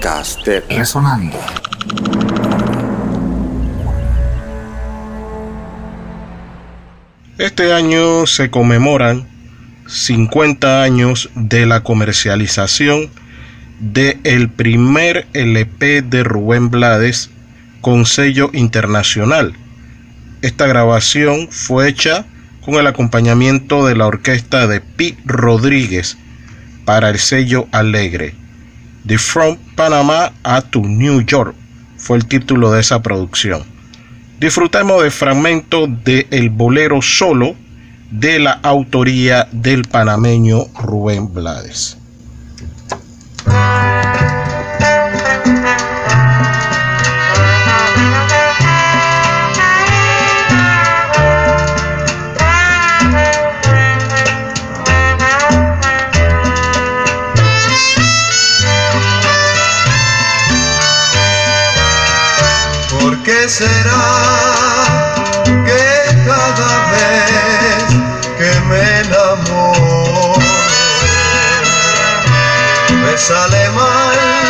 Podcast de Resonando. Este año se conmemoran 50 años de la comercialización de el primer LP de Rubén Blades con sello internacional. Esta grabación fue hecha con el acompañamiento de la orquesta de Pi Rodríguez para el sello Alegre. The From Panama a to New York fue el título de esa producción. Disfrutemos de fragmentos de El Bolero Solo de la autoría del panameño Rubén Blades. Será que cada vez que me enamoro me sale mal?